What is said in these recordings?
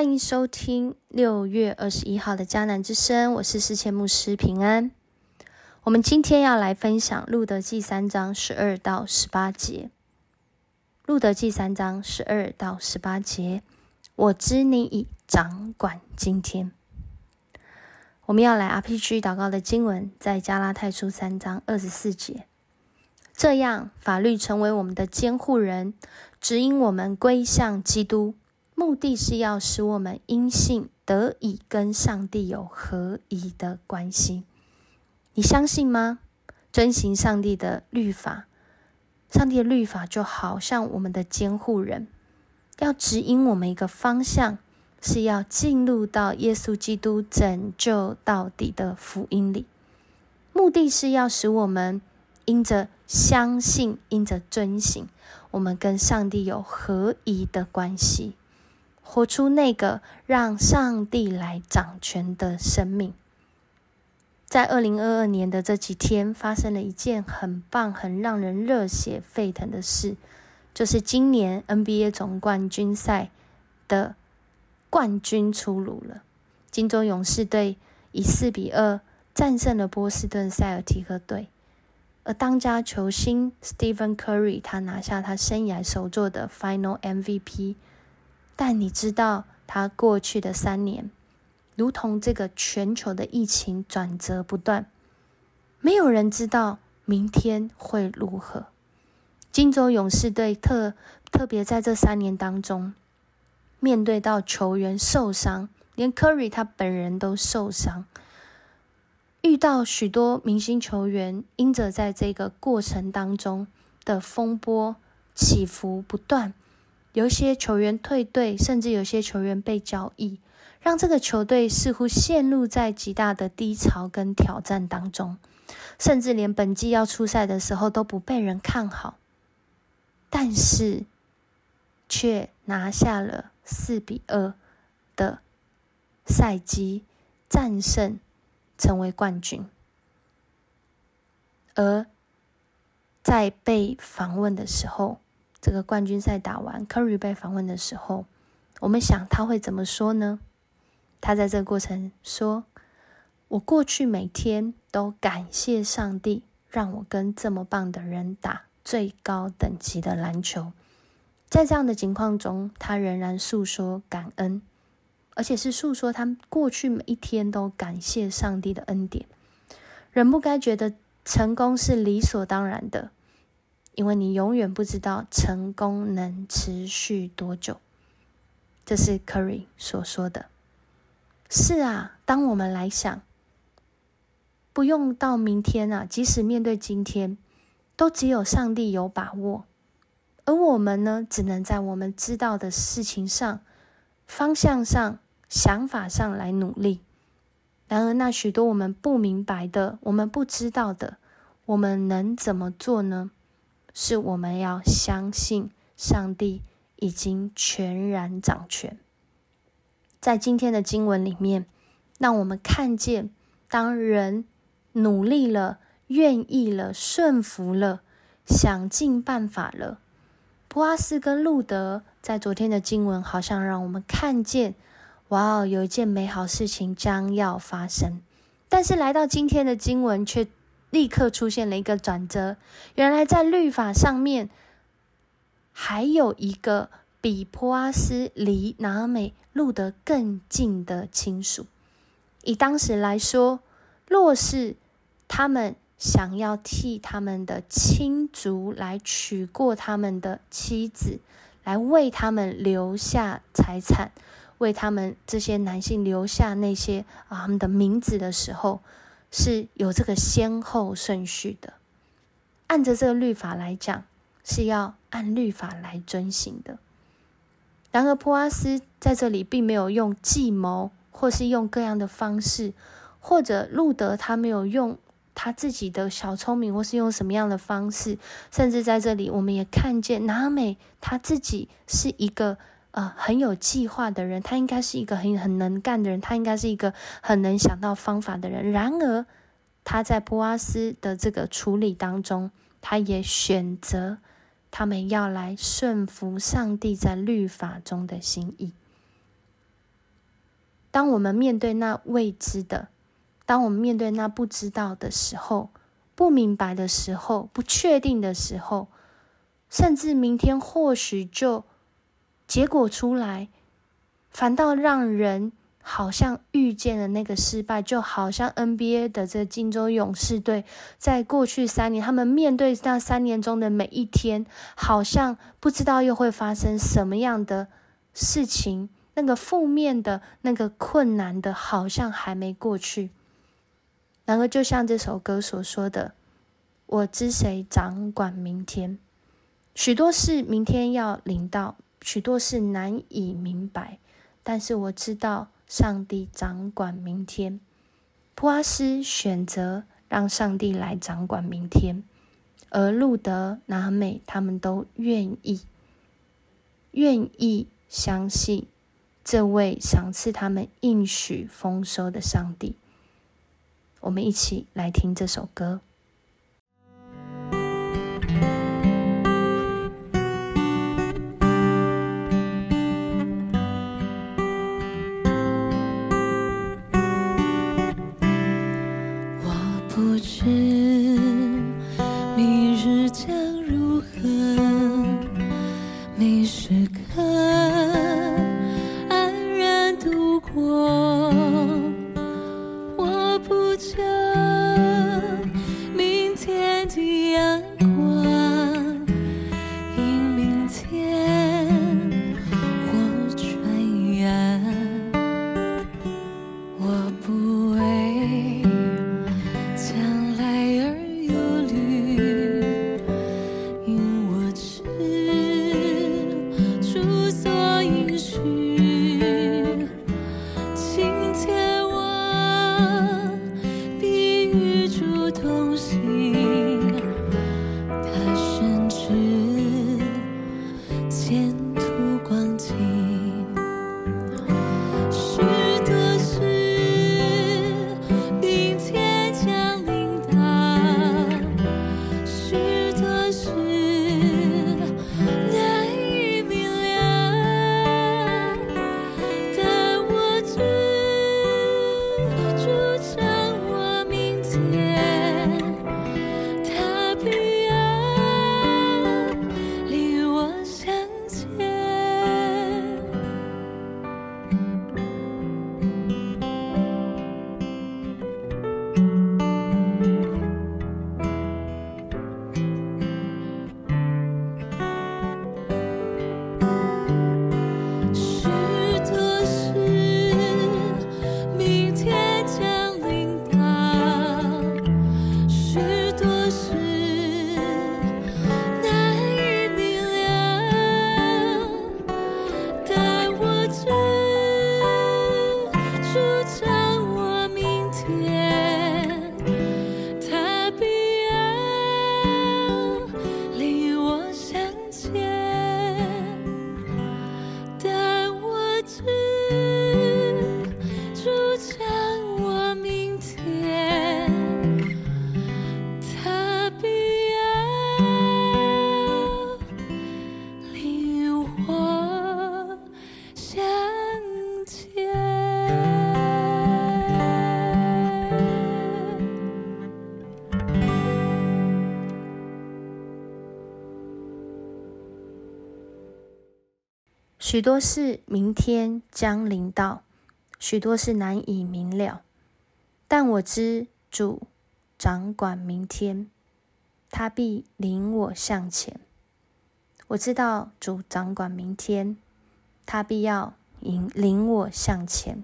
欢迎收听六月二十一号的迦南之声，我是世界牧师平安。我们今天要来分享路德记三章十二到十八节。路德记三章十二到十八节，我知你已掌管今天。我们要来 RPG 祷告的经文，在加拉太书三章二十四节。这样，法律成为我们的监护人，指引我们归向基督。目的是要使我们因信得以跟上帝有合一的关系。你相信吗？遵行上帝的律法，上帝的律法就好像我们的监护人，要指引我们一个方向，是要进入到耶稣基督拯救到底的福音里。目的是要使我们因着相信，因着遵行，我们跟上帝有合一的关系。活出那个让上帝来掌权的生命。在二零二二年的这几天，发生了一件很棒、很让人热血沸腾的事，就是今年 NBA 总冠军赛的冠军出炉了。金州勇士队以四比二战胜了波士顿塞尔提克队，而当家球星 Stephen Curry 他拿下他生涯首座的 Final MVP。但你知道，他过去的三年，如同这个全球的疫情转折不断，没有人知道明天会如何。金州勇士队特特别在这三年当中，面对到球员受伤，连 Curry 他本人都受伤，遇到许多明星球员，因着在这个过程当中的风波起伏不断。有些球员退队，甚至有些球员被交易，让这个球队似乎陷入在极大的低潮跟挑战当中，甚至连本季要出赛的时候都不被人看好，但是却拿下了四比二的赛季战胜，成为冠军。而在被访问的时候。这个冠军赛打完，Curry 被访问的时候，我们想他会怎么说呢？他在这个过程说：“我过去每天都感谢上帝，让我跟这么棒的人打最高等级的篮球。在这样的情况中，他仍然诉说感恩，而且是诉说他过去每一天都感谢上帝的恩典。人不该觉得成功是理所当然的。”因为你永远不知道成功能持续多久，这是 Curry 所说的。是啊，当我们来想，不用到明天啊，即使面对今天，都只有上帝有把握，而我们呢，只能在我们知道的事情上、方向上、想法上来努力。然而，那许多我们不明白的、我们不知道的，我们能怎么做呢？是我们要相信上帝已经全然掌权。在今天的经文里面，让我们看见，当人努力了、愿意了、顺服了、想尽办法了，普阿斯跟路德在昨天的经文好像让我们看见，哇哦，有一件美好事情将要发生。但是来到今天的经文却。立刻出现了一个转折，原来在律法上面还有一个比波阿斯离拿美路得更近的亲属。以当时来说，若是他们想要替他们的亲族来娶过他们的妻子，来为他们留下财产，为他们这些男性留下那些啊他们的名字的时候。是有这个先后顺序的，按着这个律法来讲，是要按律法来遵行的。然而，普阿斯在这里并没有用计谋，或是用各样的方式，或者路德他没有用他自己的小聪明，或是用什么样的方式，甚至在这里，我们也看见拿美他自己是一个。呃，很有计划的人，他应该是一个很很能干的人，他应该是一个很能想到方法的人。然而，他在波阿斯的这个处理当中，他也选择他们要来顺服上帝在律法中的心意。当我们面对那未知的，当我们面对那不知道的时候，不明白的时候，不确定的时候，甚至明天或许就结果出来，反倒让人。好像遇见了那个失败，就好像 NBA 的这金州勇士队，在过去三年，他们面对那三年中的每一天，好像不知道又会发生什么样的事情。那个负面的、那个困难的，好像还没过去。然而，就像这首歌所说的：“我知谁掌管明天，许多事明天要临到，许多事难以明白，但是我知道。”上帝掌管明天，普阿斯选择让上帝来掌管明天，而路德、拿美他们都愿意，愿意相信这位赏赐他们应许丰收的上帝。我们一起来听这首歌。是许多事明天将临到，许多事难以明了。但我知主掌管明天，他必领我向前。我知道主掌管明天，他必要引领我向前。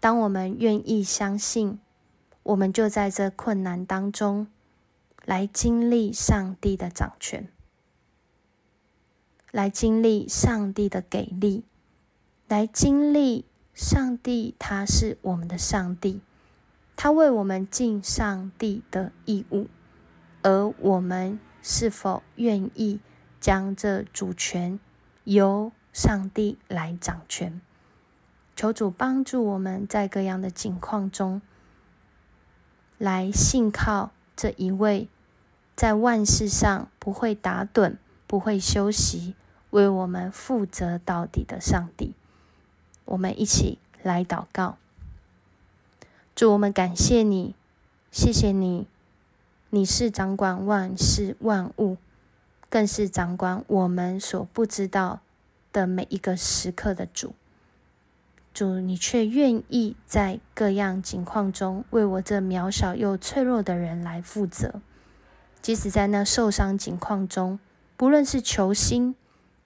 当我们愿意相信，我们就在这困难当中来经历上帝的掌权。来经历上帝的给力，来经历上帝，他是我们的上帝，他为我们尽上帝的义务，而我们是否愿意将这主权由上帝来掌权？求主帮助我们在各样的境况中，来信靠这一位在万事上不会打盹、不会休息。为我们负责到底的上帝，我们一起来祷告。主，我们感谢你，谢谢你，你是掌管万事万物，更是掌管我们所不知道的每一个时刻的主。主，你却愿意在各样情况中为我这渺小又脆弱的人来负责，即使在那受伤情况中，不论是球星，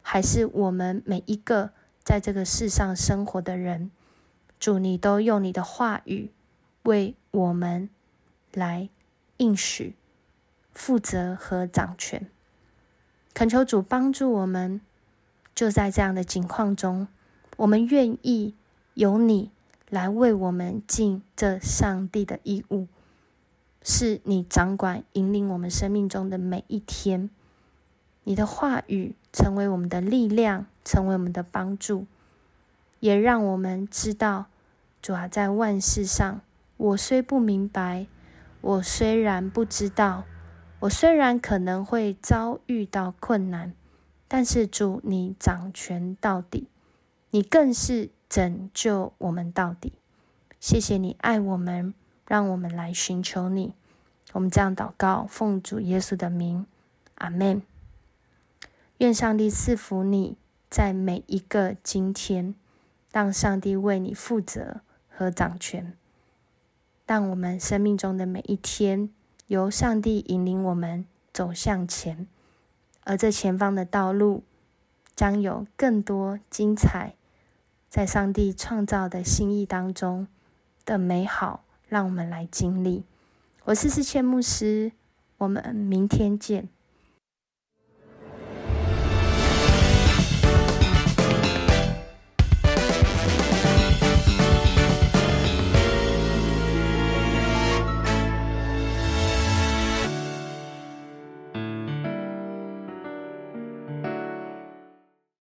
还是我们每一个在这个世上生活的人，主，你都用你的话语。为我们来应许、负责和掌权，恳求主帮助我们。就在这样的境况中，我们愿意由你来为我们尽这上帝的义务，是你掌管、引领我们生命中的每一天。你的话语成为我们的力量，成为我们的帮助，也让我们知道主啊，在万事上。我虽不明白，我虽然不知道，我虽然可能会遭遇到困难，但是主，你掌权到底，你更是拯救我们到底。谢谢你爱我们，让我们来寻求你。我们这样祷告，奉主耶稣的名，阿门。愿上帝赐福你，在每一个今天，让上帝为你负责和掌权。让我们生命中的每一天，由上帝引领我们走向前，而这前方的道路将有更多精彩，在上帝创造的心意当中的美好，让我们来经历。我是思谦牧师，我们明天见。